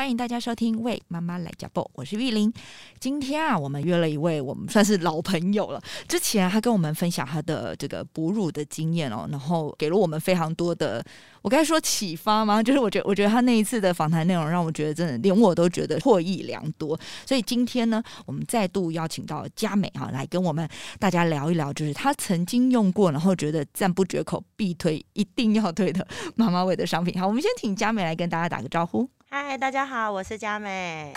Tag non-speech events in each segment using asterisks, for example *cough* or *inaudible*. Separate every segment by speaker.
Speaker 1: 欢迎大家收听《为妈妈来加爆》，我是玉玲。今天啊，我们约了一位我们算是老朋友了。之前他跟我们分享他的这个哺乳的经验哦，然后给了我们非常多的，我该说启发吗？就是我觉得，我觉得他那一次的访谈内容让我觉得真的连我都觉得获益良多。所以今天呢，我们再度邀请到佳美啊，来跟我们大家聊一聊，就是他曾经用过，然后觉得赞不绝口、必推、一定要推的妈妈味的商品。好，我们先请佳美来跟大家打个招呼。
Speaker 2: 嗨，大家好，我是佳美。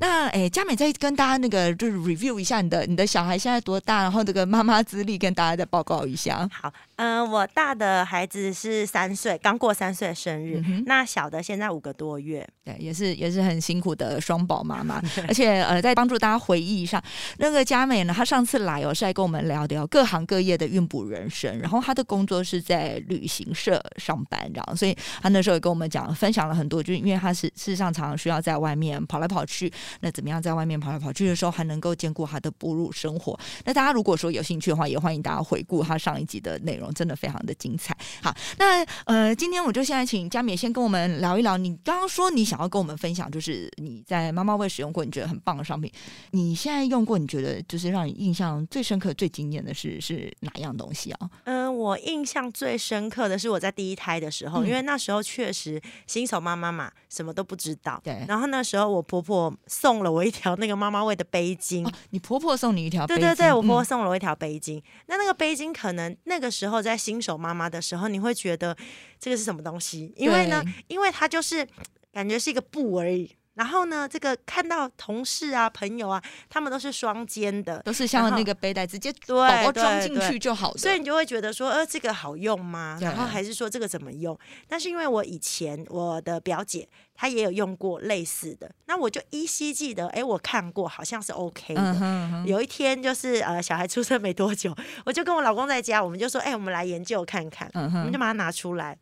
Speaker 1: 那诶，佳美再跟大家那个就是 review 一下你的你的小孩现在多大，然后这个妈妈资历跟大家再报告一下。
Speaker 2: 好，嗯，我大的孩子是三岁，刚过三岁生日。那小的现在五个多月，
Speaker 1: 对，也是也是很辛苦的双宝妈妈。*laughs* 而且呃，在帮助大家回忆一下，那个佳美呢，她上次来哦是来跟我们聊聊各行各业的孕哺人生，然后她的工作是在旅行社上班，这样所以她那时候也跟我们讲分享了很多，就是因为她是事实上常常需要在外面跑来跑去。那怎么样在外面跑来跑去的时候，还能够兼顾她的哺乳生活？那大家如果说有兴趣的话，也欢迎大家回顾她上一集的内容，真的非常的精彩。好，那呃，今天我就现在请佳敏先跟我们聊一聊。你刚刚说你想要跟我们分享，就是你在妈妈味使用过，你觉得很棒的商品。你现在用过，你觉得就是让你印象最深刻、最惊艳的是是哪样东西啊？
Speaker 2: 嗯，我印象最深刻的是我在第一胎的时候，因为那时候确实新手妈妈嘛，什么都不知道。
Speaker 1: 对。
Speaker 2: 然后那时候我婆婆。送了我一条那个妈妈味的背巾，
Speaker 1: 你婆婆送你一条？
Speaker 2: 对对对，我婆婆送了我一条背巾。那那个背巾可能那个时候在新手妈妈的时候，你会觉得这个是什么东西？因为呢，因为它就是感觉是一个布而已。然后呢，这个看到同事啊、朋友啊，他们都是双肩的，
Speaker 1: 都是像那个背带直接宝宝装进去就好
Speaker 2: 所以你就会觉得说，呃，这个好用吗？然后还是说这个怎么用？但是因为我以前我的表姐她也有用过类似的，那我就依稀记得，哎，我看过，好像是 OK 的。有一天就是呃，小孩出生没多久，我就跟我老公在家，我们就说，哎，我们来研究看看，我们就把它拿出来。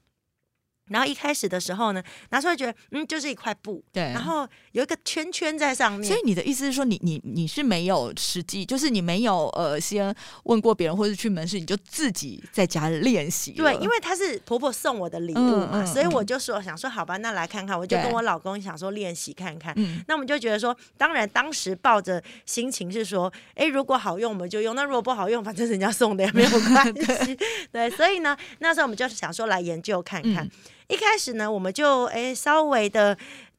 Speaker 2: 然后一开始的时候呢，拿出来觉得嗯，就是一块布，
Speaker 1: 对，
Speaker 2: 然后有一个圈圈在上面。
Speaker 1: 所以你的意思是说，你你你是没有实际，就是你没有呃先问过别人，或者去门市，你就自己在家练习。
Speaker 2: 对，因为她是婆婆送我的礼物嘛，所以我就说想说好吧，那来看看，我就跟我老公想说练习看看。那我们就觉得说，当然当时抱着心情是说，哎，如果好用我们就用，那如果不好用，反正人家送的也没有关系。*laughs* 对，所以呢，那时候我们就是想说来研究看看。一开始呢，我们就哎稍微的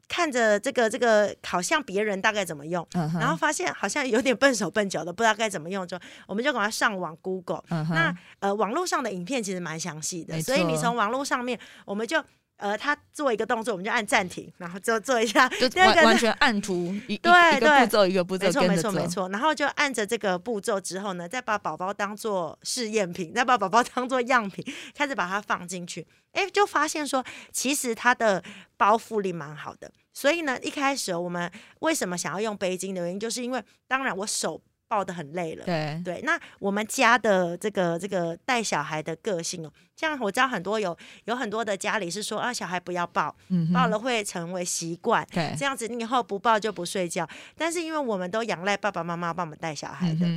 Speaker 2: 看着这个这个，好像别人大概怎么用，然后发现好像有点笨手笨脚的，不知道该怎么用，就我们就赶快上网 Google。那呃，网络上的影片其实蛮详细的，所以你从网络上面，我们就。呃，他做一个动作，我们就按暂停，然后就做一下，*laughs*
Speaker 1: 就完完全按图 *laughs* 一对对步骤一个步骤，
Speaker 2: 没错没错没错。然后就按着这个步骤之后呢，再把宝宝当做试验品，再把宝宝当做样品，开始把它放进去。哎，就发现说，其实它的包覆力蛮好的。所以呢，一开始我们为什么想要用背巾的原因，就是因为当然我手。抱的很累了，
Speaker 1: 对
Speaker 2: 对。那我们家的这个这个带小孩的个性哦，像我知道很多有有很多的家里是说啊，小孩不要抱，抱了会成为习惯，
Speaker 1: 对，
Speaker 2: 这样子你以后不抱就不睡觉。但是因为我们都仰赖爸爸妈妈帮我们带小孩的，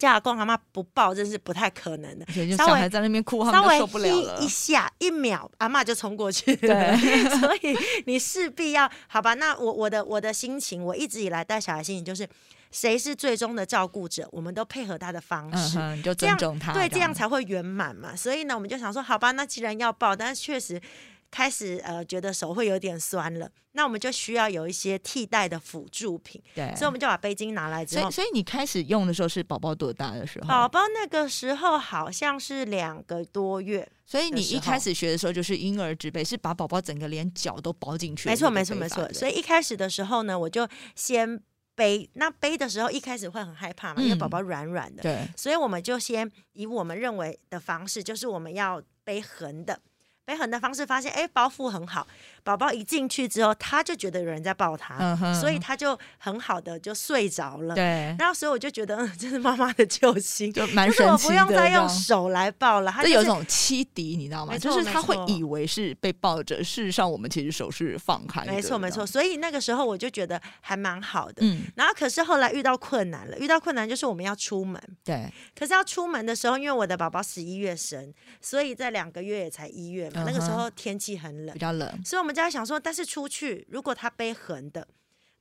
Speaker 2: 叫阿公阿妈不抱，真是不太可能的。
Speaker 1: 小孩在那边哭，稍微受不了
Speaker 2: 了，一下一秒，阿妈就冲过去，
Speaker 1: 对。*laughs*
Speaker 2: 所以你势必要好吧？那我我的我的心情，我一直以来带小孩心情就是。谁是最终的照顾者？我们都配合他的方式，
Speaker 1: 就尊重他，
Speaker 2: 对，这样才会圆满嘛。所以呢，我们就想说，好吧，那既然要抱，但是确实开始呃觉得手会有点酸了，那我们就需要有一些替代的辅助品。
Speaker 1: 对，
Speaker 2: 所以我们就把背巾拿来之后，
Speaker 1: 所以你开始用的时候是宝宝多大的时候？
Speaker 2: 宝宝那个时候好像是两个多月。
Speaker 1: 所以你一开始学的时候就是婴儿纸背，是把宝宝整个连脚都包进去。
Speaker 2: 没错，没错，没错。所以一开始的时候呢，我就先。背那背的时候，一开始会很害怕嘛，因为宝宝软软的，
Speaker 1: 对，
Speaker 2: 所以我们就先以我们认为的方式，就是我们要背横的，背横的方式，发现哎包覆很好，宝宝一进去之后，他就觉得有人在抱他，所以他就很好的就睡着了。
Speaker 1: 对，
Speaker 2: 然后所以我就觉得，嗯，*laughs* 这是妈妈的救星，
Speaker 1: 就蛮神奇的。
Speaker 2: 我不用再用手来抱了，他
Speaker 1: 有一种欺敌，你知道吗？就是他会以为是被抱着，事实上我们其实手是放开的。
Speaker 2: 没错，没错。所以那个时候我就觉得还蛮好的。嗯。然后可是后来遇到困难了，遇到困难就是我们要出门。
Speaker 1: 对。
Speaker 2: 可是要出门的时候，因为我的宝宝十一月生，所以在两个月也才一月嘛，那个时候天气很冷，
Speaker 1: 比较冷。
Speaker 2: 所以我们就在想说，但是出去如果他背横的。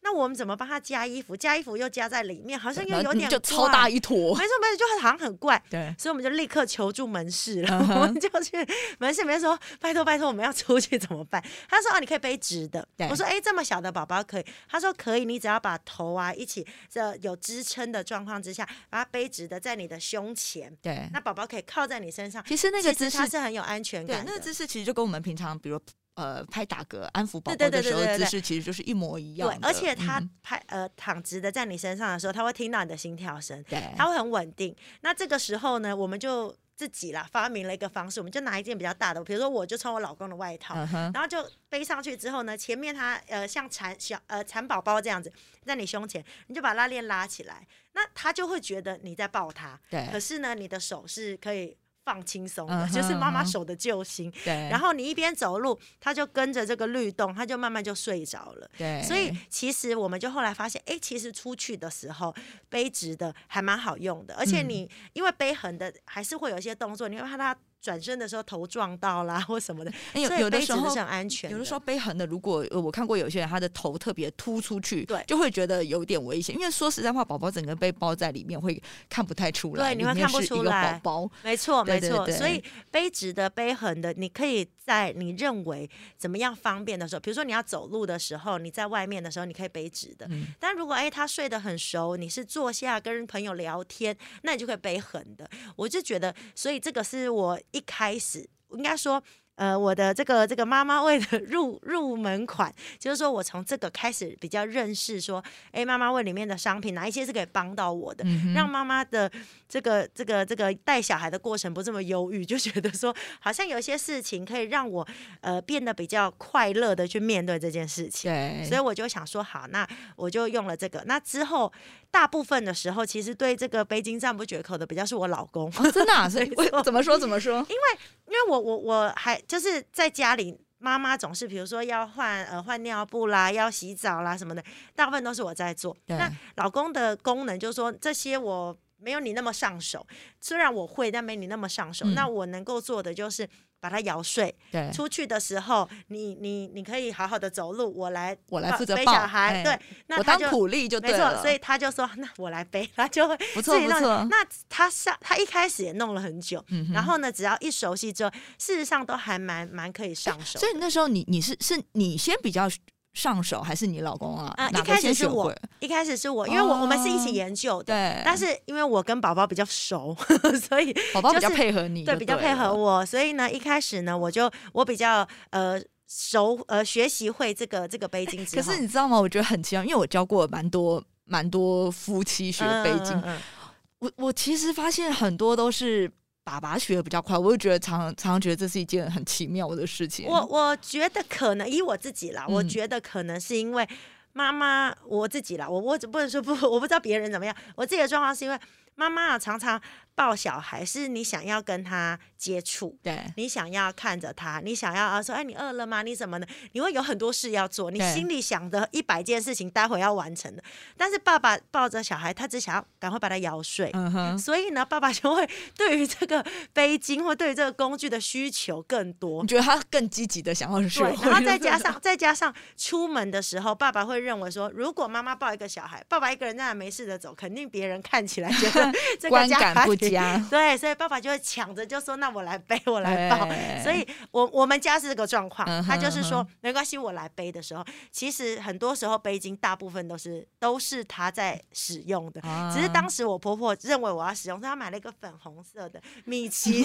Speaker 2: 那我们怎么帮他加衣服？加衣服又加在里面，好像又有点
Speaker 1: 就超大一坨。
Speaker 2: 没错没错，就好像很怪。
Speaker 1: 对，
Speaker 2: 所以我们就立刻求助门市了。我们就去门市里面说：“拜托拜托，我们要出去怎么办？”他说：“啊，你可以背直的。”我说：“哎，这么小的宝宝可以？”他说：“可以，你只要把头啊一起这有支撑的状况之下，把它背直的在你的胸前。
Speaker 1: 对，
Speaker 2: 那宝宝可以靠在你身上。
Speaker 1: 其实那个姿势
Speaker 2: 是很有安全感。
Speaker 1: 那个姿势其实就跟我们平常比如。呃，拍打嗝安抚宝宝的时候姿势其实就是一模一样。
Speaker 2: 对，而且他拍呃躺直的在你身上的时候，他会听到你的心跳声，
Speaker 1: 对，
Speaker 2: 他会很稳定。那这个时候呢，我们就自己啦发明了一个方式，我们就拿一件比较大的，比如说我就穿我老公的外套，然后就背上去之后呢，前面他呃像蚕小呃蚕宝宝这样子在你胸前，你就把拉链拉起来，那他就会觉得你在抱他。
Speaker 1: 对，
Speaker 2: 可是呢，你的手是可以。放轻松的，就是妈妈手的救星。
Speaker 1: 对，
Speaker 2: 然后你一边走路，他就跟着这个律动，他就慢慢就睡着了。
Speaker 1: 对，
Speaker 2: 所以其实我们就后来发现，哎，其实出去的时候背直的还蛮好用的，而且你因为背横的还是会有一些动作，你会怕他。转身的时候头撞到啦 *laughs* 或什么的，
Speaker 1: 有有的时候
Speaker 2: 是很安全。
Speaker 1: 有的时候背横的，如果我看过有些人他的头特别突出去，
Speaker 2: 对，
Speaker 1: 就会觉得有点危险。因为说实在话，宝宝整个被包在里面会看不太出来，
Speaker 2: 对，你会看不出来。
Speaker 1: 宝宝，
Speaker 2: 没错没错。所以背直的背横的，你可以在你认为怎么样方便的时候，比如说你要走路的时候，你在外面的时候，你可以背直的。但如果哎他睡得很熟，你是坐下跟朋友聊天，那你就可以背横的。我就觉得，所以这个是我一开始。应该说。呃，我的这个这个妈妈 *laughs* 味的入入门款，就是说我从这个开始比较认识说，哎，妈妈味里面的商品哪一些是可以帮到我的，让妈妈的这个这个这个带小孩的过程不这么忧郁，就觉得说好像有一些事情可以让我呃变得比较快乐的去面对这件事情。
Speaker 1: 对，
Speaker 2: 所以我就想说，好，那我就用了这个。那之后大部分的时候，其实对这个背巾赞不绝口的比较是我老公，
Speaker 1: 真的？所以 *laughs* 怎么说怎么说？因
Speaker 2: 为因为我我我还。就是在家里，妈妈总是比如说要换呃换尿布啦，要洗澡啦什么的，大部分都是我在做。那老公的功能就是说这些我没有你那么上手，虽然我会，但没你那么上手。那我能够做的就是。把他摇睡，
Speaker 1: 对，
Speaker 2: 出去的时候，你你你可以好好的走路，我来
Speaker 1: 我来负责
Speaker 2: 背小孩，对，
Speaker 1: 那他就苦力就
Speaker 2: 没错，所以他就说那我来背，他就会
Speaker 1: 不错不错。
Speaker 2: 那他上他一开始也弄了很久，然后呢，只要一熟悉之后，事实上都还蛮蛮可以上手。
Speaker 1: 所以那时候你你是是你先比较。上手还是你老公啊？
Speaker 2: 啊，一开始是我，一开始是我，因为我我们是一起研究的。
Speaker 1: 对。
Speaker 2: 但是因为我跟宝宝比较熟，*laughs* 所以
Speaker 1: 宝宝比较配合你，
Speaker 2: 对，比较配合我。所以呢，一开始呢，我就我比较呃熟呃学习会这个这个背巾。
Speaker 1: 可是你知道吗？我觉得很奇妙，因为我教过蛮多蛮多夫妻学背巾。我我其实发现很多都是。爸爸学的比较快，我就觉得常常常觉得这是一件很奇妙的事情。
Speaker 2: 我我觉得可能以我自己啦，我觉得可能是因为妈妈我自己啦，我我不能说不，我不知道别人怎么样，我自己的状况是因为妈妈啊常常。抱小孩是你想要跟他接触，
Speaker 1: 对
Speaker 2: 你想要看着他，你想要啊说，哎，你饿了吗？你怎么的？你会有很多事要做，你心里想的一百件事情，待会要完成的。但是爸爸抱着小孩，他只想要赶快把他摇睡，所以呢，爸爸就会对于这个背巾或对于这个工具的需求更多。
Speaker 1: 你觉得他更积极的想要学？
Speaker 2: 然后再加 *laughs* 上再加上出门的时候，爸爸会认为说，如果妈妈抱一个小孩，爸爸一个人在那没事的走，肯定别人看起来觉得 *laughs* 这个
Speaker 1: 家不 *laughs*
Speaker 2: 对，*laughs* 所以爸爸就会抢着就说：“那我来背，我来抱。”所以，我我们家是这个状况。他就是说：“没关系，我来背的时候，其实很多时候背巾大部分都是都是他在使用的。只是当时我婆婆认为我要使用，所以她买了一个粉红色的米 *laughs* 奇。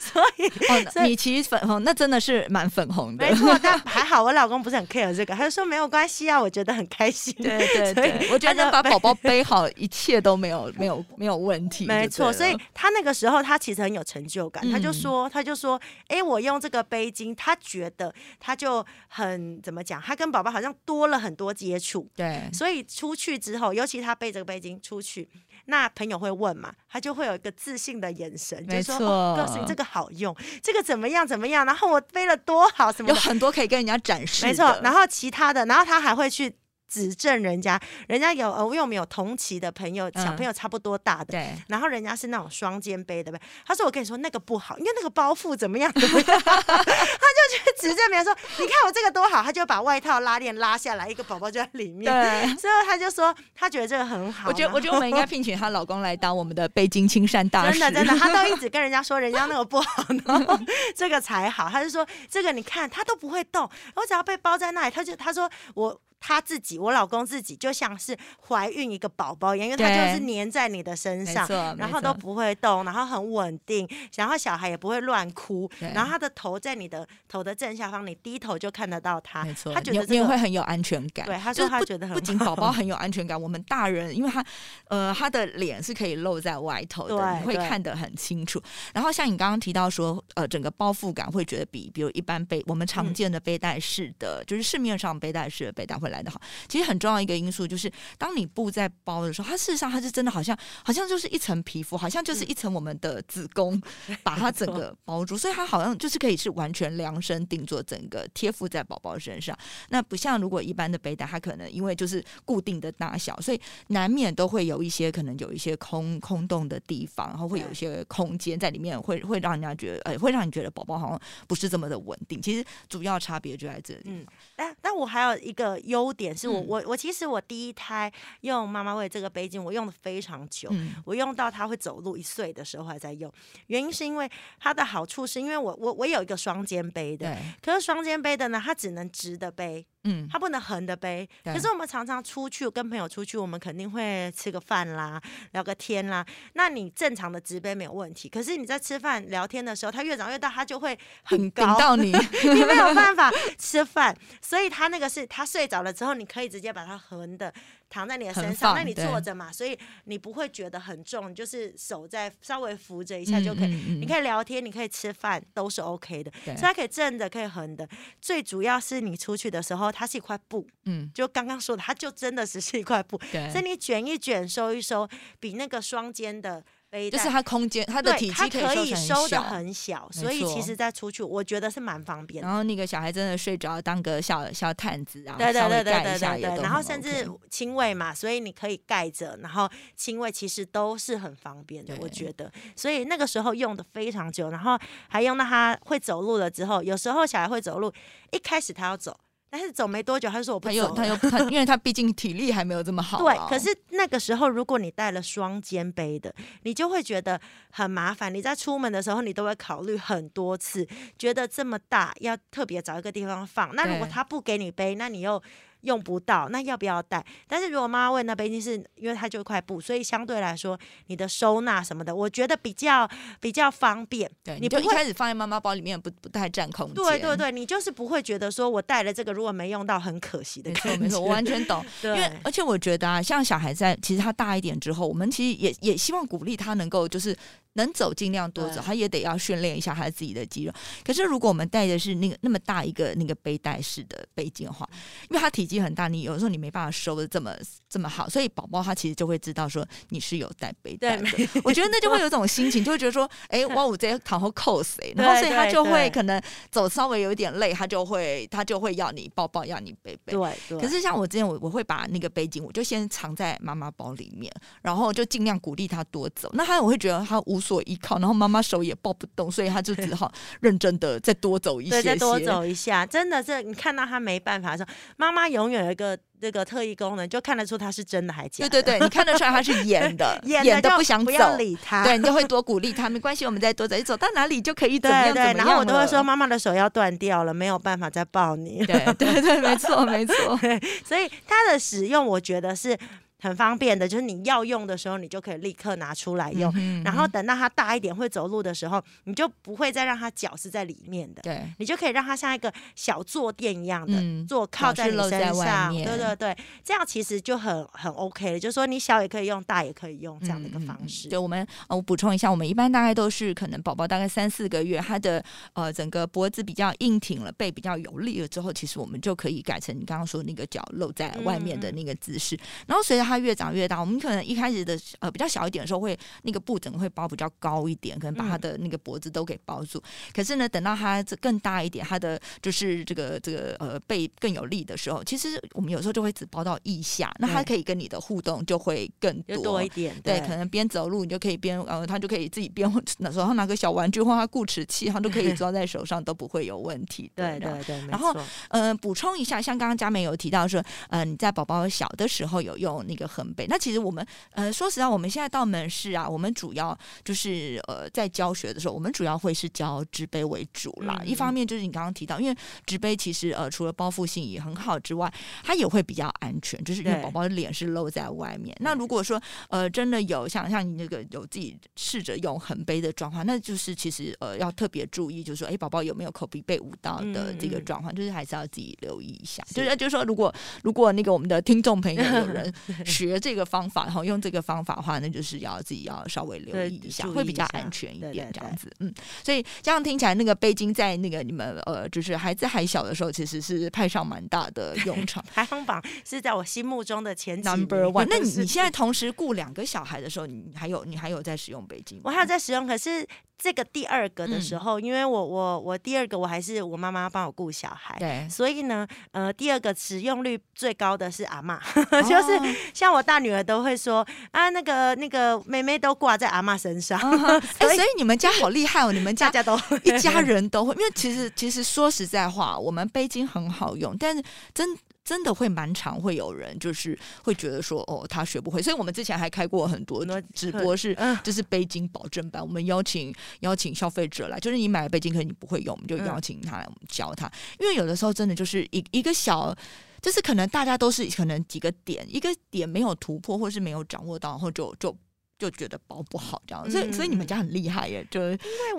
Speaker 2: 所以，
Speaker 1: 米奇粉红那真的是蛮粉红的。
Speaker 2: 没错，但还好我老公不是很 care 这个，他就说没有关系啊，我觉得很开心。
Speaker 1: 对对对，我觉得把宝宝背好，一切都没有没有有没有问题。
Speaker 2: 没错，所以他那个时候他其实很有成就感，他就说他就说，哎，我用这个背巾，他觉得他就很怎么讲，他跟宝宝好像多了很多接触。
Speaker 1: 对，
Speaker 2: 所以出去之后，尤其他背这个背巾出去，那朋友会问嘛，他就会有一个自信的眼神，就说告诉你这个好用，这个怎么样怎么样，然后我背了多好，什么
Speaker 1: 有很多可以跟人家展示。
Speaker 2: 没错，然后其他的，然后他还会去。指正人家，人家有呃，因为我们有同期的朋友，小朋友差不多大的，
Speaker 1: 对，
Speaker 2: 然后人家是那种双肩背的呗。他说：“我跟你说那个不好，因为那个包袱怎么样怎么样。*laughs* ”他就去指正别人说：“你看我这个多好。”他就把外套拉链拉下来，一个宝宝就在里面。
Speaker 1: 对，
Speaker 2: 所以他就说他觉得这个很好。
Speaker 1: 我觉得，我觉得我们应该聘请她老公来当我们的背巾青山大
Speaker 2: 使。真的，真的，他都一直跟人家说人家那个不好，然后这个才好。他就说这个你看他都不会动，我只要被包在那里，他就他说我。他自己，我老公自己就像是怀孕一个宝宝一样，因为他就是粘在你的身上，然后都不会动，然后很稳定，然后小孩也不会乱哭，然后他的头在你的头的正下方，你低头就看得到他，
Speaker 1: 没错，
Speaker 2: 他觉得
Speaker 1: 你会很有安全感。
Speaker 2: 对，他说他觉得很
Speaker 1: 不仅宝宝很有安全感，*laughs* 我们大人，因为他呃他的脸是可以露在外头的，你会看得很清楚。然后像你刚刚提到说，呃，整个包覆感会觉得比比如一般背我们常见的背带式的，就是市面上背带式的背带会。来的好，其实很重要一个因素就是，当你布在包的时候，它事实上它是真的好像好像就是一层皮肤，好像就是一层我们的子宫，*laughs* 把它整个包住，所以它好像就是可以是完全量身定做，整个贴附在宝宝身上。那不像如果一般的背带，它可能因为就是固定的大小，所以难免都会有一些可能有一些空空洞的地方，然后会有一些空间在里面，会会让人家觉得，呃，会让你觉得宝宝好像不是这么的稳定。其实主要差别就在这里。嗯，
Speaker 2: 但但我还有一个优。优点是我我我其实我第一胎用妈妈喂这个杯巾，我用的非常久，我用到他会走路一岁的时候还在用。原因是因为它的好处是因为我我我有一个双肩背的，可是双肩背的呢，它只能直的背。嗯，它不能横的背。可是我们常常出去跟朋友出去，我们肯定会吃个饭啦，聊个天啦。那你正常的直背没有问题。可是你在吃饭聊天的时候，它越长越大，它就会很高
Speaker 1: 到你，*laughs*
Speaker 2: 你没有办法 *laughs* 吃饭。所以它那个是它睡着了之后，你可以直接把它横的。躺在你的身上，那你坐着嘛，所以你不会觉得很重，就是手在稍微扶着一下就可以。你可以聊天，你可以吃饭，都是 OK 的。所以它可以正的，可以横的。最主要是你出去的时候，它是一块布，嗯，就刚刚说的，它就真的只是一块布。所以你卷一卷，收一收，比那个双肩的。
Speaker 1: 就是它空间，它的体积可
Speaker 2: 以收
Speaker 1: 的
Speaker 2: 很小，所以其实再出去，我觉得是蛮方便。
Speaker 1: 然后那个小孩真的睡着，当个小小毯子啊，
Speaker 2: 对对对对对
Speaker 1: 对
Speaker 2: 对。然后甚至亲喂嘛，所以你可以盖着，然后亲喂其实都是很方便的，我觉得。所以那个时候用的非常久，然后还用到他会走路了之后，有时候小孩会走路，一开始他要走。但是走没多久，他就说我不走。
Speaker 1: 他又他又 *laughs* 他，因为他毕竟体力还没有这么好。
Speaker 2: 对，可是那个时候，如果你带了双肩背的，你就会觉得很麻烦。你在出门的时候，你都会考虑很多次，觉得这么大要特别找一个地方放。那如果他不给你背，那你又。用不到，那要不要带？但是如果妈妈问那背巾，是因为它就一块布，所以相对来说，你的收纳什么的，我觉得比较比较方便。
Speaker 1: 对，你不一开始放在妈妈包里面，不不太占空间。
Speaker 2: 对对对，你就是不会觉得说我带了这个，如果没用到，很可惜的。
Speaker 1: 没错没错，我完全懂。*laughs* 因为而且我觉得啊，像小孩在其实他大一点之后，我们其实也也希望鼓励他能够就是。能走尽量多走，他也得要训练一下他自己的肌肉。可是如果我们带的是那个那么大一个那个背带式的背巾的话，因为他体积很大，你有时候你没办法收的这么这么好，所以宝宝他其实就会知道说你是有带背带的。我觉得那就会有一种心情，就会觉得说，哎，*laughs* 哇，我这躺后扣谁？然后所以他就会可能走稍微有一点累，他就会他就会要你抱抱，要你背背。
Speaker 2: 对。
Speaker 1: 可是像我之前，我我会把那个背巾，我就先藏在妈妈包里面，然后就尽量鼓励他多走。那他我会觉得他无。所依靠，然后妈妈手也抱不动，所以他就只好认真的再多走一些，
Speaker 2: 再多走一下。真的是你看到他没办法的时候，妈妈永远有一个这个特异功能，就看得出他是真的还假。
Speaker 1: 对对对，你看得出来他是 *laughs* 演的，
Speaker 2: 演
Speaker 1: 的不想走，
Speaker 2: 理他。
Speaker 1: 对你就会多鼓励他，没关系，我们再多走，你走到哪里就可以怎么样怎么样。
Speaker 2: 然后我都会说，妈妈的手要断掉了，没有办法再抱你。
Speaker 1: 对对对，没错没错。
Speaker 2: 所以它的使用，我觉得是。很方便的，就是你要用的时候，你就可以立刻拿出来用。然后等到他大一点会走路的时候，你就不会再让他脚是在里面的，
Speaker 1: 对，
Speaker 2: 你就可以让他像一个小坐垫一样的坐靠在你身上，对对对，这样其实就很很 OK 了。就是说你小也可以用，大也可以用这样的一个方式。
Speaker 1: 对，我们呃，我补充一下，我们一般大概都是可能宝宝大概三四个月，他的呃整个脖子比较硬挺了，背比较有力了之后，其实我们就可以改成你刚刚说那个脚露在外面的那个姿势。然后随着他越长越大，我们可能一开始的呃比较小一点的时候，会那个布整个会包比较高一点，可能把它的那个脖子都给包住。可是呢，等到它这更大一点，它的就是这个这个呃背更有力的时候，其实我们有时候就会只包到腋下，那它可以跟你的互动就会更
Speaker 2: 多一点。
Speaker 1: 对，可能边走路你就可以边呃，他就可以自己边手上拿个小玩具或他固齿器，他都可以 *laughs* 抓在手上都不会有问题。
Speaker 2: 对对对，
Speaker 1: 然后呃补充一下，像刚刚佳美有提到说，呃你在宝宝小的时候有用那个横背，那其实我们呃说实话，我们现在到门市啊，我们主要就是呃在教学的时候，我们主要会是教直杯为主啦。一方面就是你刚刚提到，因为直杯其实呃除了包覆性也很好之外，它也会比较安全，就是因为宝宝的脸是露在外面。那如果说呃真的有像像你那个有自己试着用横杯的状况，那就是其实呃要特别注意，就是说哎宝宝有没有口鼻被捂到的这个状况，就是还是要自己留意一下。就是就是说如果如果那个我们的听众朋友有人 *laughs* 学这个方法，然后用这个方法的话，那就是要自己要稍微留意一下，会比较安全一点这样子。嗯，所以这样听起来，那个背巾在那个你们呃，就是孩子还小的时候，其实是派上蛮大的用 *laughs* 场。
Speaker 2: 排行榜是在我心目中的前
Speaker 1: number one。*laughs* 那你你现在同时雇两个小孩的时候，你还有你还有在使用背巾？
Speaker 2: 我还有在使用，可是。这个第二个的时候，因为我我我第二个我还是我妈妈帮我顾小孩，
Speaker 1: 对，
Speaker 2: 所以呢，呃，第二个使用率最高的是阿妈，*laughs* 就是像我大女儿都会说啊，那个那个妹妹都挂在阿妈身上，*laughs*
Speaker 1: 哎，所以你们家好厉害哦，你们家
Speaker 2: 家都
Speaker 1: 一家 *laughs* 人都会，因为其实其实说实在话，我们背巾很好用，但是真。真的会蛮常会有人就是会觉得说哦他学不会，所以我们之前还开过很多直播是就是背巾保证班，我们邀请邀请消费者来，就是你买了背巾可能你不会用，我们就邀请他来我们教他，因为有的时候真的就是一一个小，就是可能大家都是可能几个点，一个点没有突破或是没有掌握到，然后就就就觉得包不好这样，所以所以你们家很厉害耶，就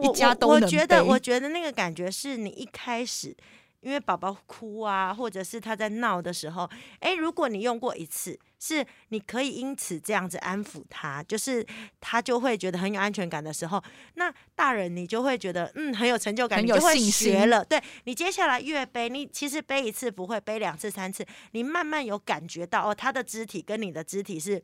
Speaker 1: 一家都
Speaker 2: 我觉得我觉得那个感觉是你一开始。因为宝宝哭啊，或者是他在闹的时候，哎，如果你用过一次。是，你可以因此这样子安抚他，就是他就会觉得很有安全感的时候，那大人你就会觉得嗯很有成就感，你就会学了。对你接下来越背，你其实背一次不会，背两次三次，你慢慢有感觉到哦，他的肢体跟你的肢体是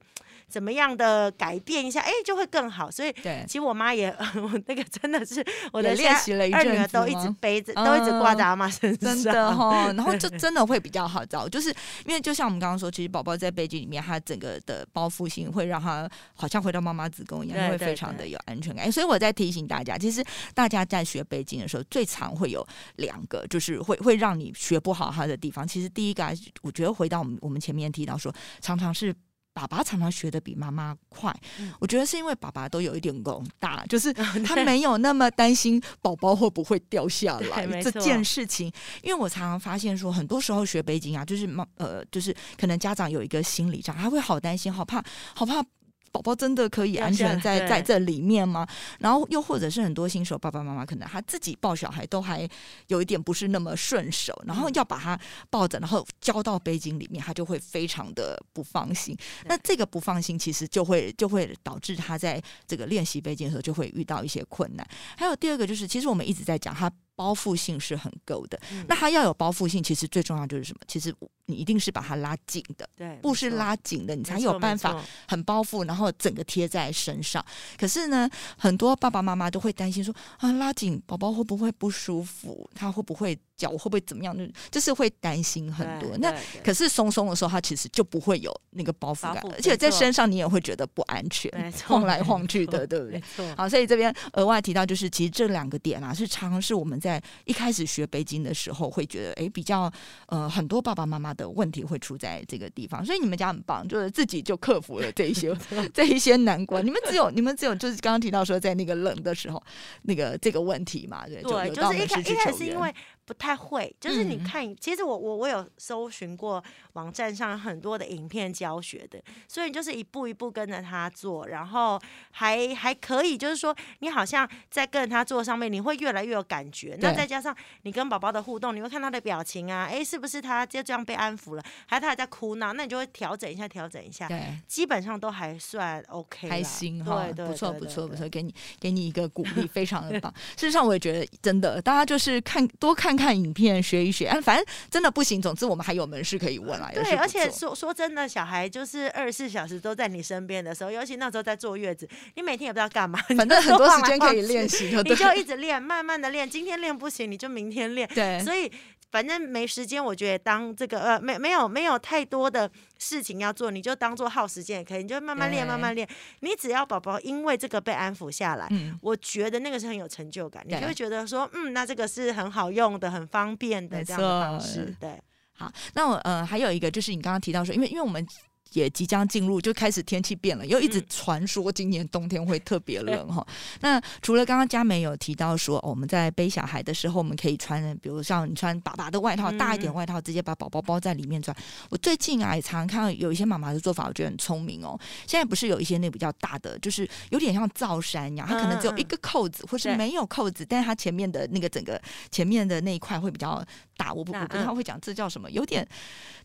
Speaker 2: 怎么样的改变一下，哎，就会更好。所以，其实我妈也 *laughs* 那个真的是我的
Speaker 1: 练习了一
Speaker 2: 阵子，都一直背着，都一直挂在阿妈身
Speaker 1: 上，真的哈。*laughs* 然后 *laughs* 就真的会比较好找，就是因为就像我们刚刚说，其实宝宝在背巾里面，他整个的包覆性会让他好像回到妈妈子宫一样，会非常的有安全感。所以我在提醒大家，其实大家在学背巾的时候，最常会有两个，就是会会让你学不好它的地方。其实第一个，我觉得回到我们我们前面提到说，常常是。爸爸常常学的比妈妈快，我觉得是因为爸爸都有一点功大，就是 *laughs* 他没有那么担心宝宝会不会掉下来这件事情。因为我常常发现说，很多时候学北京啊，就是妈呃，就是可能家长有一个心理上，他会好担心，好怕，好怕。宝宝真的可以安全在在这里面吗？然后又或者是很多新手爸爸妈妈，可能他自己抱小孩都还有一点不是那么顺手，然后要把他抱着，然后交到背巾里面，他就会非常的不放心。那这个不放心，其实就会就会导致他在这个练习背巾的时候就会遇到一些困难。还有第二个就是，其实我们一直在讲他。包覆性是很够的，那它要有包覆性，其实最重要就是什么？其实你一定是把它拉紧的，
Speaker 2: 对，
Speaker 1: 布是拉紧的，你才有办法很包覆，然后整个贴在身上。可是呢，很多爸爸妈妈都会担心说啊，拉紧宝宝会不会不舒服？他会不会？脚会不会怎么样？就就是会担心很多。那可是松松的时候，它其实就不会有那个包袱感，而且在身上你也会觉得不安全，晃来晃去的，对不对？好，所以这边额外提到，就是其实这两个点啊，是常常是我们在一开始学北京的时候会觉得，哎，比较呃很多爸爸妈妈的问题会出在这个地方。所以你们家很棒，就是自己就克服了这一些 *laughs* 这一些难关。你们只有你们只有就是刚刚提到说，在那个冷的时候，那个这个问题嘛，对，
Speaker 2: 对，就是一开一开始因为。不太会，就是你看，其实我我我有搜寻过网站上很多的影片教学的，所以就是一步一步跟着他做，然后还还可以，就是说你好像在跟着他做上面，你会越来越有感觉。那再加上你跟宝宝的互动，你会看他的表情啊，哎，是不是他就这样被安抚了，还是他还在哭闹？那你就会调整一下，调整一下，
Speaker 1: 对，
Speaker 2: 基本上都还算 OK，
Speaker 1: 开心哈，
Speaker 2: 对，
Speaker 1: 不错不错不错，给你给你一个鼓励，非常的棒。*laughs* 事实上，我也觉得真的，大家就是看多看看影片，学一学。哎，反正真的不行，总之我们还有门市可以问来。
Speaker 2: 对，而且说说真的，小孩就是二十四小时都在你身边的时候，尤其那时候在坐月子，你每天也不知道干嘛，*laughs*
Speaker 1: 反正很多时间可以练习，*laughs*
Speaker 2: 你就一直练，慢慢的练。今天练不行，你就明天练。
Speaker 1: 对，
Speaker 2: 所以。反正没时间，我觉得当这个呃没没有没有太多的事情要做，你就当做耗时间也可以，你就慢慢练慢慢练。你只要宝宝因为这个被安抚下来，我觉得那个是很有成就感，你就会觉得说，嗯，那这个是很好用的、很方便的这样的方式。对，
Speaker 1: 好，那我呃还有一个就是你刚刚提到说，因为因为我们。也即将进入，就开始天气变了，又一直传说今年冬天会特别冷哈。*laughs* 那除了刚刚佳美有提到说，我们在背小孩的时候，我们可以穿，比如像你穿爸爸的外套，大一点外套，直接把宝宝包在里面穿。我最近啊，也常常看到有一些妈妈的做法，我觉得很聪明哦。现在不是有一些那比较大的，就是有点像罩衫一样，它可能只有一个扣子，或是没有扣子，但是它前面的那个整个前面的那一块会比较大。我不我不知道会讲这叫什么，有点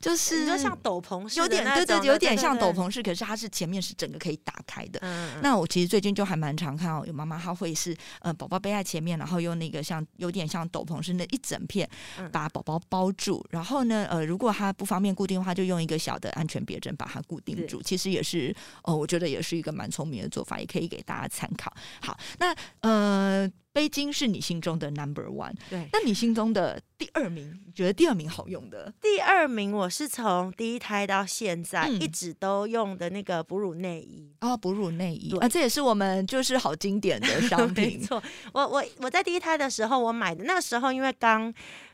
Speaker 1: 就是
Speaker 2: 你说像斗篷似
Speaker 1: 的，有点对对对，有点像斗篷式，可是它是前面是整个可以打开的。那我其实最近就还蛮常看到有妈妈，她会是呃宝宝背在前面，然后用那个像有点像斗篷式那一整片把宝宝包住，然后呢呃如果它不方便固定的话，就用一个小的安全别针把它固定住。其实也是哦，我觉得也是一个蛮聪明的做法，也可以给大家参考。好，那呃。背巾是你心中的 number one，
Speaker 2: 对。
Speaker 1: 那你心中的第二名，你觉得第二名好用的？
Speaker 2: 第二名，我是从第一胎到现在一直都用的那个哺乳内衣
Speaker 1: 哦，哺乳内衣啊，这也是我们就是好经典的商品。*laughs*
Speaker 2: 没错，我我我在第一胎的时候我买的，那时候因为刚。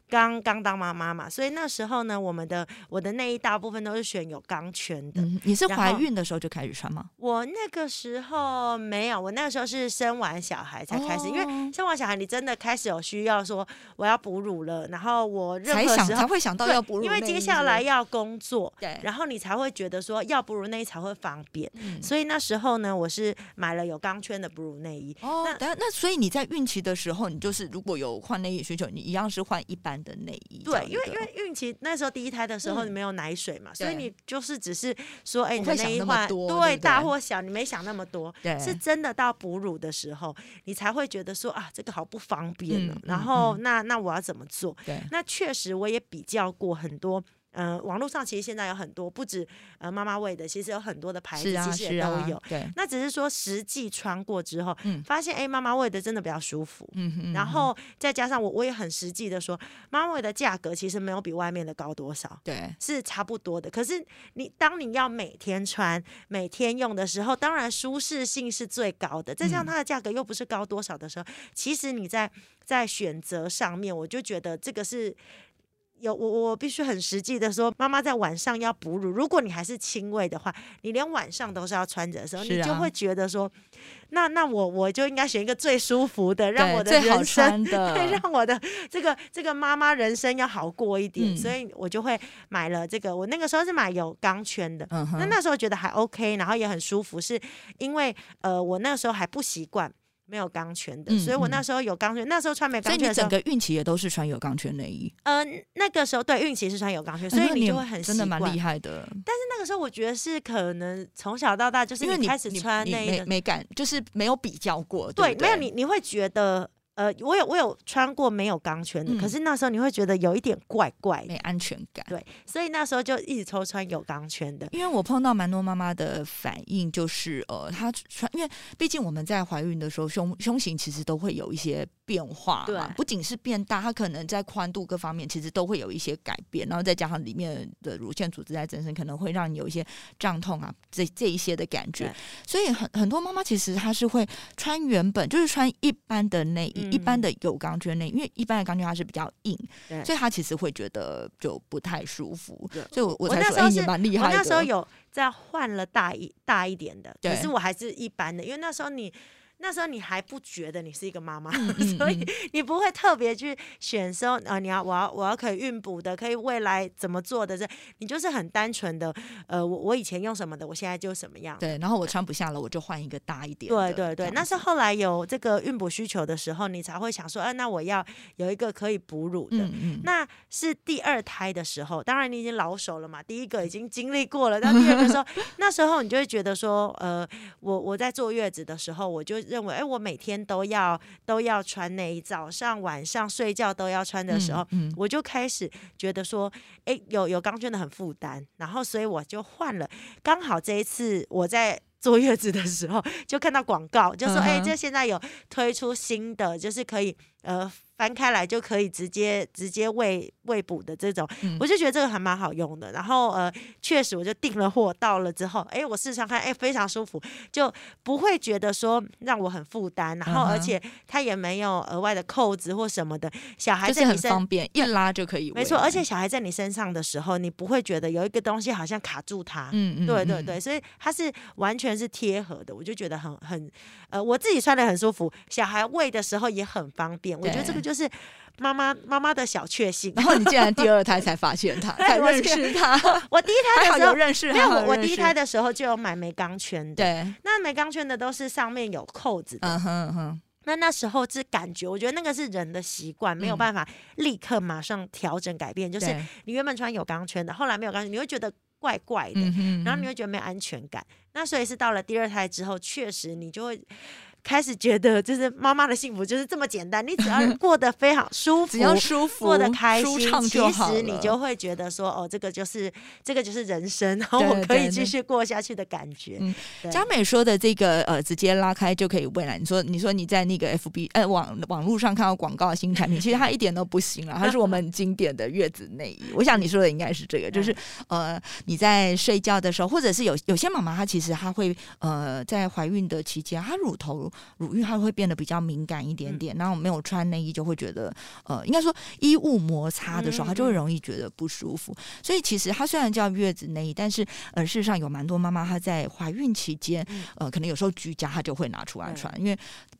Speaker 2: 刚刚当妈妈嘛，所以那时候呢，我们的我的内衣大部分都是选有钢圈的。
Speaker 1: 你是怀孕的时候就开始穿吗？
Speaker 2: 我那个时候没有，我那个时候是生完小孩才开始，因为生完小孩你真的开始有需要说我要哺乳了，然后我任何时候
Speaker 1: 才会想到要哺乳，
Speaker 2: 因为接下来要工作，
Speaker 1: 对，
Speaker 2: 然后你才会觉得说要哺乳内衣才会方便，所以那时候呢，我是买了有钢圈的哺乳内衣。
Speaker 1: 哦，那那所以你在孕期的时候，你就是如果有换内衣需求，你一样是换一般。的内衣
Speaker 2: 对，因为因为孕期那时候第一胎的时候你没有奶水嘛，所以你就是只是说，哎，你的内衣换对大或小，你没想那么多，是真的到哺乳的时候，你才会觉得说啊，这个好不方便呢。然后那那我要怎么做？
Speaker 1: 对，
Speaker 2: 那确实我也比较过很多。呃，网络上其实现在有很多，不止呃妈妈喂的，其实有很多的牌子，其实也都有。
Speaker 1: 对，
Speaker 2: 那只是说实际穿过之后，发现哎，妈妈喂的真的比较舒服。嗯哼。然后再加上我，我也很实际的说，妈妈喂的价格其实没有比外面的高多少，
Speaker 1: 对，
Speaker 2: 是差不多的。可是你当你要每天穿、每天用的时候，当然舒适性是最高的。再加上它的价格又不是高多少的时候，其实你在在选择上面，我就觉得这个是。有我我必须很实际的说，妈妈在晚上要哺乳，如果你还是亲喂的话，你连晚上都是要穿着的时候，你就会觉得说，那那我我就应该选一个最舒服的，让我的人生对，让我的这个这个妈妈人生要好过一点，所以我就会买了这个。我那个时候是买有钢圈的，那那时候觉得还 OK，然后也很舒服，是因为呃我那个时候还不习惯。没有钢圈的，所以我那时候有钢圈。那时候穿没钢圈，
Speaker 1: 所以你整个孕期也都是穿有钢圈内衣。
Speaker 2: 嗯，那个时候对孕期是穿有钢圈，所以你就会很
Speaker 1: 真的蛮厉害的。
Speaker 2: 但是那个时候我觉得是可能从小到大就是因为你开始穿内衣，
Speaker 1: 没感，就是没有比较过。
Speaker 2: 对，
Speaker 1: 没
Speaker 2: 有你你会觉得。呃，我有我有穿过没有钢圈的，可是那时候你会觉得有一点怪怪，
Speaker 1: 没安全感。
Speaker 2: 对，所以那时候就一直抽穿有钢圈的。
Speaker 1: 因为我碰到蛮多妈妈的反应，就是呃，她穿，因为毕竟我们在怀孕的时候，胸胸型其实都会有一些变化嘛，不仅是变大，它可能在宽度各方面其实都会有一些改变，然后再加上里面的乳腺组织在增生，可能会让你有一些胀痛啊，这这一些的感觉。所以很很多妈妈其实她是会穿原本就是穿一般的内衣。一般的有钢圈内，因为一般的钢圈它是比较硬，所以他其实会觉得就不太舒服。所以，我
Speaker 2: 我
Speaker 1: 才说你蛮厉害
Speaker 2: 的。我那时候有再换了大一大一点的，可是我还是一般的，因为那时候你那时候你还不觉得你是一个妈妈，*laughs* 所以 *laughs* 你不会特别去选说啊，你要我要我要可以孕补的，可以未来怎么做的这，你就是很单纯的，呃，我我以前用什么的，我现在就什么样。
Speaker 1: 对，然后我穿不下了，我就换一个大一点。
Speaker 2: 对对对，那是后来有这个孕补需求的时候，你才会想说，啊，那我要有一个可以哺乳的。嗯嗯。那是第二胎的时候，当然你已经老手了嘛，第一个已经经历过了，但第二个时候，*laughs* 那时候你就会觉得说，呃，我我在坐月子的时候，我就。认为哎，我每天都要都要穿内衣，早上晚上睡觉都要穿的时候，我就开始觉得说，哎，有有钢圈的很负担，然后所以我就换了。刚好这一次我在坐月子的时候，就看到广告，就说哎，这现在有推出新的，就是可以呃。翻开来就可以直接直接喂喂补的这种，我就觉得这个还蛮好用的。然后呃，确实我就订了货，到了之后，哎，我试上看，哎，非常舒服，就不会觉得说让我很负担。然后而且它也没有额外的扣子或什么的，小孩子
Speaker 1: 很方便，一拉就可以。
Speaker 2: 没错，而且小孩在你身上的时候，你不会觉得有一个东西好像卡住他。嗯嗯，对对对，所以它是完全是贴合的，我就觉得很很呃，我自己穿的很舒服，小孩喂的时候也很方便。我觉得这个就。是妈妈妈妈的小确幸，
Speaker 1: 然后你竟然第二胎才发现他，*laughs* 才认识他。
Speaker 2: 我第一胎的时候 *laughs*
Speaker 1: 认识，
Speaker 2: 没有我我第一胎的时候就有买没钢圈的。
Speaker 1: 对，
Speaker 2: 那没钢圈的都是上面有扣子的。嗯哼哼。那那时候是感觉，我觉得那个是人的习惯，没有办法立刻马上调整改变。就是你原本穿有钢圈的，后来没有钢圈，你会觉得怪怪的，然后你会觉得没有安全感。那所以是到了第二胎之后，确实你就会。开始觉得就是妈妈的幸福就是这么简单，你只要过得非常舒服，*laughs*
Speaker 1: 只要舒服、
Speaker 2: 过得开心，
Speaker 1: 其
Speaker 2: 实你就会觉得说，哦，这个就是这个就是人生，然后我可以继续过下去的感觉。
Speaker 1: 佳美说的这个呃，直接拉开就可以喂了。你说，你说你在那个 FB 呃网网络上看到广告新产品，其实它一点都不行了，它是我们经典的月子内衣。*laughs* 我想你说的应该是这个，就是呃你在睡觉的时候，或者是有有些妈妈她其实她会呃在怀孕的期间，她乳头。乳晕它会变得比较敏感一点点，然后没有穿内衣就会觉得，呃，应该说衣物摩擦的时候，它就会容易觉得不舒服。所以其实它虽然叫月子内衣，但是呃，事实上有蛮多妈妈她在怀孕期间，呃，可能有时候居家她就会拿出来穿，因为。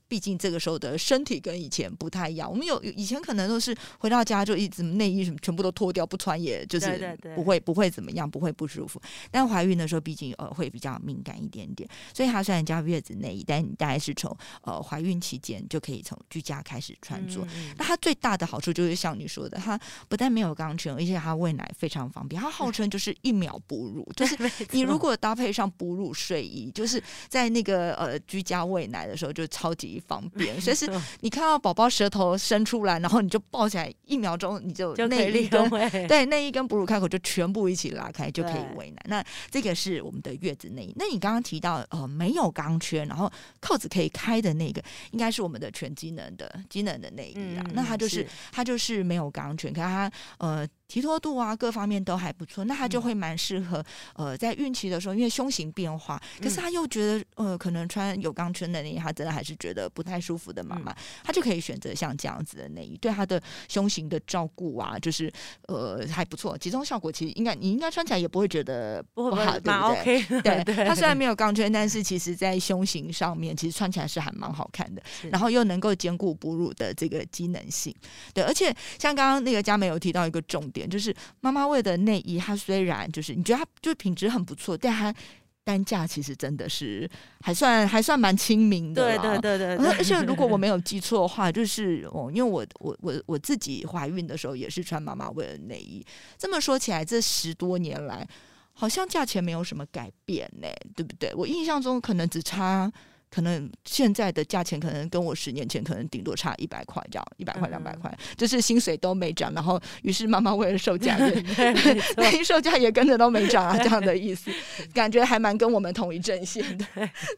Speaker 1: 毕竟这个时候的身体跟以前不太一样，我们有以前可能都是回到家就一直内衣什么全部都脱掉不穿，也就是不会不会怎么样，不会不舒服。但怀孕的时候，毕竟呃会比较敏感一点点，所以它虽然叫月子内衣，但你大概是从呃怀孕期间就可以从居家开始穿着。那它最大的好处就是像你说的，它不但没有钢圈，而且它喂奶非常方便。它号称就是一秒哺乳，就是 *laughs* 你如果搭配上哺乳睡衣，就是在那个呃居家喂奶的时候就超级。方便，所以是你看到宝宝舌头伸出来，然后你就抱起来，一秒钟你就
Speaker 2: 那
Speaker 1: 一根对内衣跟哺乳开口就全部一起拉开，就可以喂奶。那这个是我们的月子内衣。那你刚刚提到呃没有钢圈，然后扣子可以开的那个，应该是我们的全机能的机能的内衣啊。那它就是它就是没有钢圈，可它呃。提脱度啊，各方面都还不错，那他就会蛮适合呃，在孕期的时候，因为胸型变化，可是他又觉得呃，可能穿有钢圈的内衣，他真的还是觉得不太舒服的妈妈，他就可以选择像这样子的内衣，对他的胸型的照顾啊，就是呃还不错，集中效果其实应该你应该穿起来也不会觉得不好，对不对？*laughs* 对对，它虽然没有钢圈，但是其实在胸型上面，其实穿起来是还蛮好看的，然后又能够兼顾哺乳的这个机能性，对，而且像刚刚那个佳美有提到一个重点。就是妈妈味的内衣，它虽然就是你觉得它就品质很不错，但它单价其实真的是还算还算蛮亲民的。
Speaker 2: 对对对对。
Speaker 1: 而且如果我 *laughs* 没有记错的话，就是哦，因为我我我我自己怀孕的时候也是穿妈妈味的内衣。这么说起来，这十多年来好像价钱没有什么改变呢，对不对？我印象中可能只差。可能现在的价钱可能跟我十年前可能顶多差一百块这样，一百块两百块，就是薪水都没涨，然后于是妈妈为了售价，*laughs* 对，售 *laughs* *laughs* 价也跟着都没涨啊，这样的意思，感觉还蛮跟我们同一阵线的。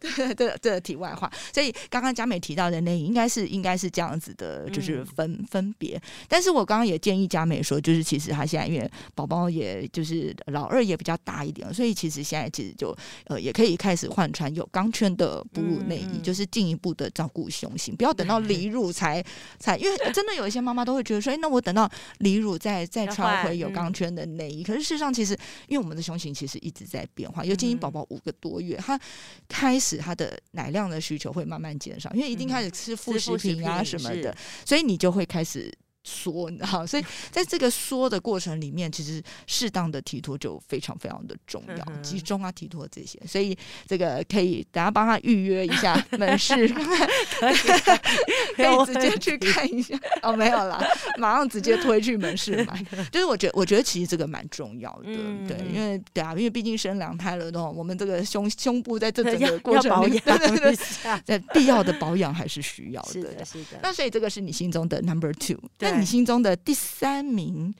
Speaker 1: 对对对，题外话，所以刚刚佳美提到的那应该是应该是这样子的，就是分分别。但是我刚刚也建议佳美说，就是其实她现在因为宝宝也就是老二也比较大一点，所以其实现在其实就呃也可以开始换穿有钢圈的哺乳。内衣，就是进一步的照顾胸型，不要等到离乳才才，因为真的有一些妈妈都会觉得说，哎，那我等到离乳再再穿回有钢圈的内衣。可是事实上，其实因为我们的胸型其实一直在变化，尤其你宝宝五个多月，他开始他的奶量的需求会慢慢减少，因为一定开始吃副食品啊什么的，所以你就会开始。缩，你知道，所以在这个缩的过程里面，其实适当的提托就非常非常的重要，集中啊提托这些，所以这个可以等下帮他预约一下门市，*laughs* 可以可以直接去看一下。哦，没有啦，马上直接推去门市买。就是我觉得，我觉得其实这个蛮重要的，对，因为对啊，因为毕竟生两胎了，的话我们这个胸胸部在这整个过程里，*laughs* 对对对，在必要的保养还是需要的，
Speaker 2: 是的，是的。
Speaker 1: 那所以这个是你心中的 number two，对。你心中的第三名。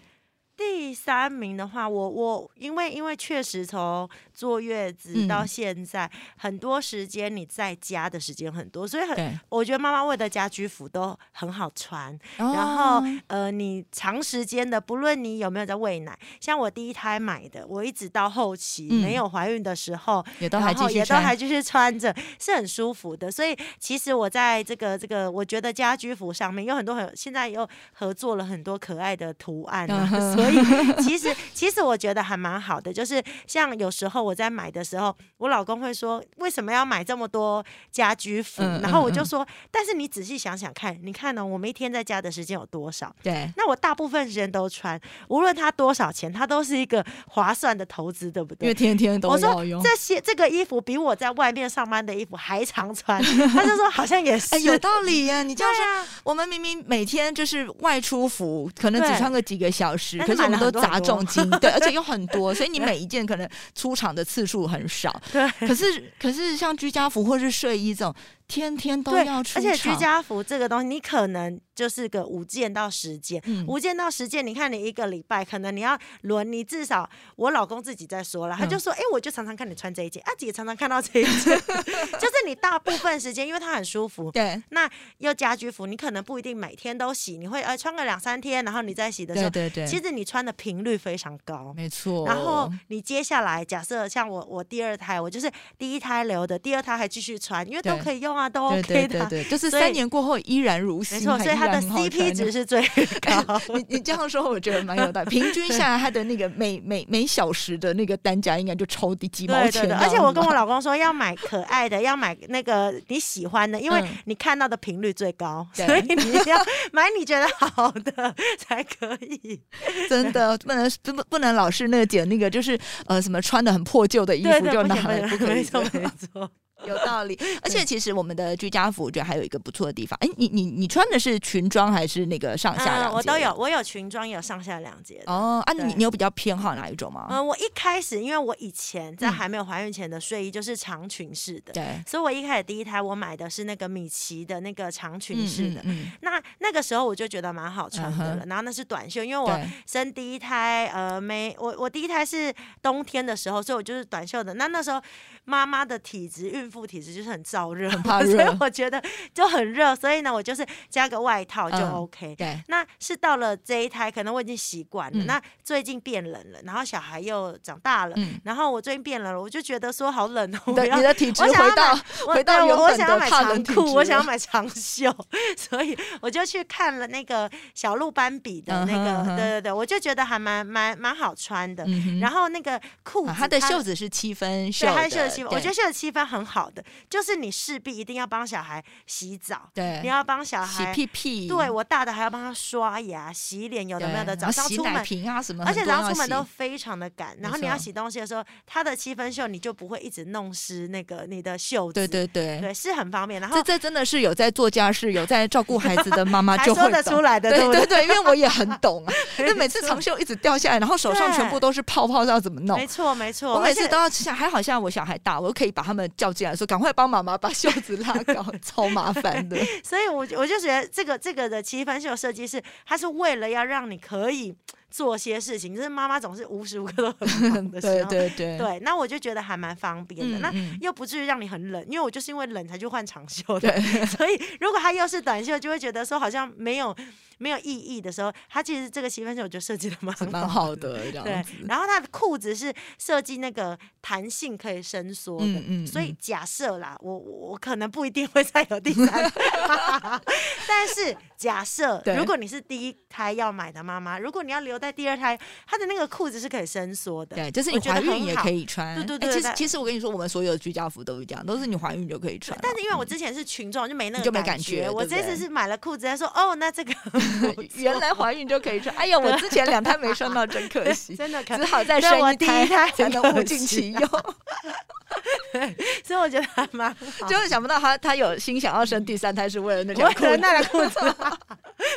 Speaker 2: 第三名的话，我我因为因为确实从坐月子到现在，很多时间你在家的时间很多，所以很我觉得妈妈为的家居服都很好穿。然后呃，你长时间的，不论你有没有在喂奶，像我第一胎买的，我一直到后期没有怀孕的时候，
Speaker 1: 也都还继续
Speaker 2: 也都还继续穿着，是很舒服的。所以其实我在这个这个，我觉得家居服上面有很多很现在又合作了很多可爱的图案啊，所以。其实，其实我觉得还蛮好的，就是像有时候我在买的时候，我老公会说：“为什么要买这么多家居服？”然后我就说：“但是你仔细想想看，你看呢，我们一天在家的时间有多少？
Speaker 1: 对，
Speaker 2: 那我大部分时间都穿，无论它多少钱，它都是一个划算的投资，对不对？
Speaker 1: 因为天天都要用。
Speaker 2: 这些这个衣服比我在外面上班的衣服还常穿。他就说好像也 *laughs* 是
Speaker 1: 有道理呀。你这样说，我们明明每天就是外出服，可能只穿个几个小时，可是。我们都砸重金，对，而且有很多，所以你 *laughs* 每一件可能出厂的次数很少。
Speaker 2: 对，
Speaker 1: 可是可是像居家服或是睡衣这种。天天都要出
Speaker 2: 而且居家服这个东西，你可能就是个五件到十件，五件到十件。你看你一个礼拜，可能你要轮，你至少我老公自己在说了，他就说，哎，我就常常看你穿这一件，啊，姐常常看到这一件，*laughs* 就是你大部分时间，因为它很舒服。
Speaker 1: 对。
Speaker 2: 那又家居服，你可能不一定每天都洗，你会呃穿个两三天，然后你再洗的时候，
Speaker 1: 对对对。
Speaker 2: 其实你穿的频率非常高，
Speaker 1: 没错。
Speaker 2: 然后你接下来假设像我，我第二胎，我就是第一胎留的，第二胎还继续穿，因为都可以用啊，都 OK 的。
Speaker 1: 对，就是三年过后依然如新，
Speaker 2: 没错，所以它的 CP 值是最 *laughs* 高。
Speaker 1: 你你这样说，我觉得蛮有道理。*laughs* 平均下来，它的那个每每每小时的那个单价应该就超低几毛钱。
Speaker 2: 而且我跟我老公说，要买可爱的，要买那个你喜欢的，因为你看到的频率最高，*laughs* 所以你要买你觉得好的才可以。
Speaker 1: 真的不能不不能老是那个捡那个就是呃什么穿的很破旧的衣服就拿来，不可以。
Speaker 2: 没错没错。
Speaker 1: 有道理，而且其实我们的居家服，我觉得还有一个不错的地方。哎，你你你穿的是裙装还是那个上下两？
Speaker 2: 我都有，我有裙装，也有上下两节。
Speaker 1: 哦，啊，你你有比较偏好哪一种吗？
Speaker 2: 嗯，我一开始，因为我以前在还没有怀孕前的睡衣就是长裙式的，
Speaker 1: 对，
Speaker 2: 所以我一开始第一胎我买的是那个米奇的那个长裙式的。嗯那那个时候我就觉得蛮好穿的了。然后那是短袖，因为我生第一胎，呃，没我我第一胎是冬天的时候，所以我就是短袖的。那那时候。妈妈的体质，孕妇体质就是很燥热，
Speaker 1: 很怕
Speaker 2: 热，*laughs* 所以我觉得就很热，所以呢，我就是加个外套就 OK。
Speaker 1: 对，
Speaker 2: 那是到了这一胎，可能我已经习惯了。那最近变冷了，然后小孩又长大了，然后我最近变冷了，我就觉得说好冷哦。
Speaker 1: 对，你的体质回到回到原本的
Speaker 2: 长裤，我想要买长袖，*laughs* 所以我就去看了那个小鹿斑比的那个，对对对，我就觉得还蛮蛮蛮好穿的。然后那个裤子，
Speaker 1: 它的袖子是七分袖它的。
Speaker 2: 我觉得袖子七分很好的，就是你势必一定要帮小孩洗澡，
Speaker 1: 对，
Speaker 2: 你要帮小孩
Speaker 1: 洗屁屁，
Speaker 2: 对我大的还要帮他刷牙、洗脸，有的没有的，早上出门
Speaker 1: 啊什么，
Speaker 2: 而且早上出门都非常的赶，然后你要洗东西的时候，他的七分袖你就不会一直弄湿那个你的袖子，
Speaker 1: 对对对，
Speaker 2: 对是很方便。然后
Speaker 1: 这这真的是有在做家事、有在照顾孩子的妈妈 *laughs* 就会
Speaker 2: 得出来的，
Speaker 1: 对对对，因为我也很 *laughs* 懂啊，因为每次长袖一直掉下来，然后手上全部都是泡泡，要怎么弄？
Speaker 2: 没错没错，
Speaker 1: 我每次都要像还好像我小孩大，我可以把他们。叫进来说：“赶快帮妈妈把袖子拉高，*laughs* 超麻烦的。*laughs* ”
Speaker 2: 所以，我我就觉得这个这个的七分袖设计是，它是为了要让你可以做些事情，就是妈妈总是无时无刻都很忙的 *laughs* 时
Speaker 1: 候，对对对，
Speaker 2: 对，那我就觉得还蛮方便的，那又不至于让你很冷，因为我就是因为冷才去换长袖的，*laughs* 所以如果它又是短袖，就会觉得说好像没有。没有意义的时候，它其实这个七分袖我觉得设计的蛮
Speaker 1: 蛮好的，对。
Speaker 2: 然后它的裤子是设计那个弹性可以伸缩的，嗯嗯。所以假设啦，我我可能不一定会再有第三，*laughs* 但是假设如果你是第一胎要买的妈妈，如果你要留在第二胎，它的那个裤子是可以伸缩的，
Speaker 1: 对，就是你怀孕也可以穿。
Speaker 2: 对对对。
Speaker 1: 其实其实我跟你说，我们所有的居家服都是这样，都是你怀孕就可以穿。
Speaker 2: 但是因为我之前是群众，就没那个
Speaker 1: 就没感觉。
Speaker 2: 我这次是买了裤子，他说哦，那这个。*laughs*
Speaker 1: 原来怀孕就可以穿，哎呀，我之前两胎没穿到，真可惜，*laughs*
Speaker 2: 真的，
Speaker 1: 只好再生一胎才能物尽其用。*laughs*
Speaker 2: 所以我觉得还蛮，
Speaker 1: 就是想不到他他有心想要生第三胎，是为了那条裤子，
Speaker 2: 那条裤子，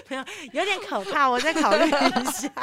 Speaker 2: 没有，有点可怕，我再考虑一下。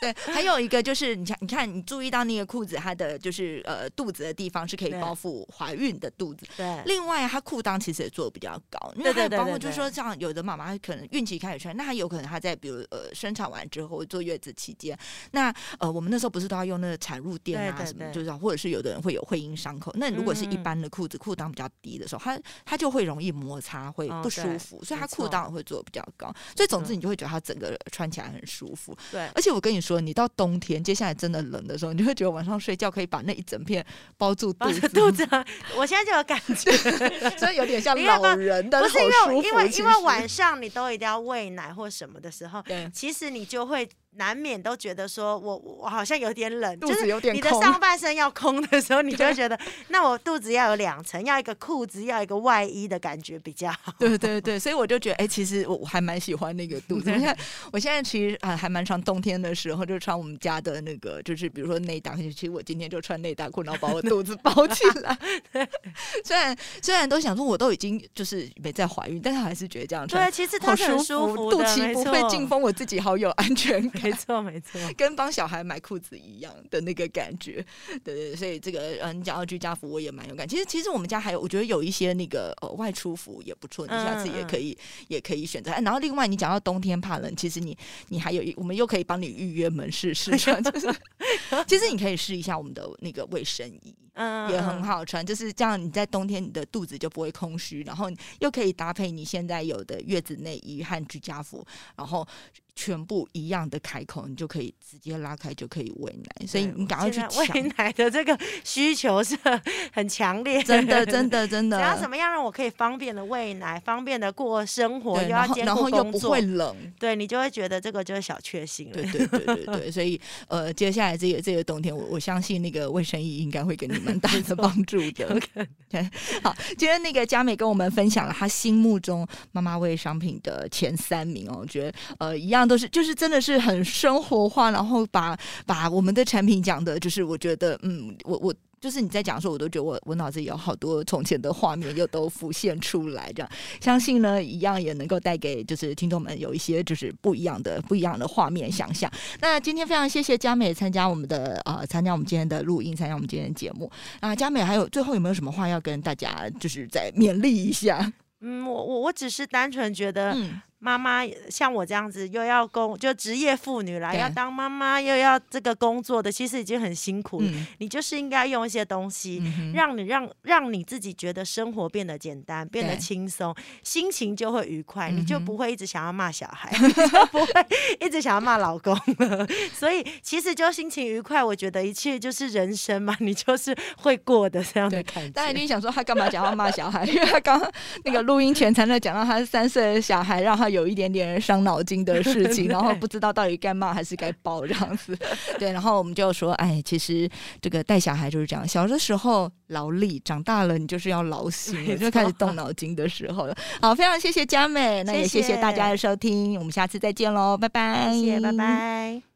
Speaker 1: 对，还有一个就是，你看，你看，你注意到那个裤子，它的就是呃肚子的地方是可以包覆怀孕的肚子。
Speaker 2: 对。
Speaker 1: 另外，它裤裆其实也做的比较高，因为它包括就是说，像有的妈妈可能孕期开始穿，那她有可能她在比如呃生产完之后坐月子期间，那呃我们那时候不是都要用那个产褥垫啊什么，就是或者是有的人会有会阴伤口，那如果是一般的裤子，裤裆比较低的时候，它它就会容易摩擦，会不舒服，所以它裤裆也会做的比较高。所以总之，你就会觉得它整个穿起来很舒服。
Speaker 2: 对。
Speaker 1: 而且我跟你说，你到冬天，接下来真的冷的时候，你就会觉得晚上睡觉可以把那一整片包住肚子。
Speaker 2: 肚子，我现在就有感觉，*laughs*
Speaker 1: 所以有点像老人的，
Speaker 2: 不是因为因为因为晚上你都一定要喂奶或什么的时候，其实你就会。难免都觉得说，我我好像有点冷，
Speaker 1: 就是
Speaker 2: 你的上半身要空的时候，你就会觉得，那我肚子要有两层，要一个裤子，要一个外衣的感觉比较好。
Speaker 1: 对对对，所以我就觉得，哎，其实我我还蛮喜欢那个肚子。你看，*laughs* 我现在其实啊还蛮常冬天的时候就穿我们家的那个，就是比如说内搭，其实我今天就穿内搭裤，然后把我肚子包 *laughs* 起来。虽然虽然都想说我都已经就是没在怀孕，但是还是觉得这样穿，
Speaker 2: 对，其实它很舒服，
Speaker 1: 肚脐不会进风，我自己好有安全感。
Speaker 2: 没错，没错，*laughs*
Speaker 1: 跟帮小孩买裤子一样的那个感觉，对对，所以这个嗯，你讲到居家服，我也蛮有感。其实其实我们家还有，我觉得有一些那个呃外出服也不错，你下次也可以也可以选择。然后另外你讲到冬天怕冷，其实你你还有一，我们又可以帮你预约门市试穿，就是 *laughs* 其实你可以试一下我们的那个卫生衣。嗯，也很好穿，就是这样。你在冬天，你的肚子就不会空虚，然后又可以搭配你现在有的月子内衣和居家服，然后全部一样的开口，你就可以直接拉开就可以喂奶。所以你赶快去
Speaker 2: 喂奶的这个需求是很强烈，
Speaker 1: 真的，*laughs* 真的，真的。
Speaker 2: 想要怎么样让我可以方便的喂奶，方便的过生活，又要兼
Speaker 1: 顾工作，会冷，
Speaker 2: 对你就会觉得这个就是小确幸了。
Speaker 1: 对，对，对，对，对。所以呃，接下来这个这个冬天，我我相信那个卫生衣应该会给你们。很大的 *laughs* 帮助的。*laughs* 好，今天那个佳美跟我们分享了她心目中妈妈味商品的前三名哦，我觉得呃一样都是，就是真的是很生活化，然后把把我们的产品讲的，就是我觉得嗯，我我。就是你在讲的时候，我都觉得我我脑子里有好多从前的画面又都浮现出来，这样相信呢一样也能够带给就是听众们有一些就是不一样的不一样的画面想象。那今天非常谢谢佳美参加我们的呃参加我们今天的录音，参加我们今天的节目。啊，佳美还有最后有没有什么话要跟大家就是再勉励一下？
Speaker 2: 嗯，我我我只是单纯觉得。*laughs* 妈妈像我这样子，又要工就职业妇女啦，要当妈妈又要这个工作的，其实已经很辛苦。你就是应该用一些东西，让你让让你自己觉得生活变得简单，变得轻松，心情就会愉快，你就不会一直想要骂小孩，*laughs* 不会一直想要骂老公了。所以其实就心情愉快，我觉得一切就是人生嘛，你就是会过的这样的感觉。
Speaker 1: 大家一定想说他干嘛讲要骂小孩？*laughs* 因为他刚刚那个录音前才在讲到他三岁的小孩，让他。有一点点伤脑筋的事情，*laughs* 然后不知道到底该骂还是该抱这样子。*laughs* 对，然后我们就说，哎，其实这个带小孩就是这样，小的时候劳力，长大了你就是要劳心，就开始动脑筋的时候了。*laughs* 好，非常谢谢佳美，那也谢谢大家的收听，我们下次再见喽，拜拜，
Speaker 2: 谢谢，拜拜。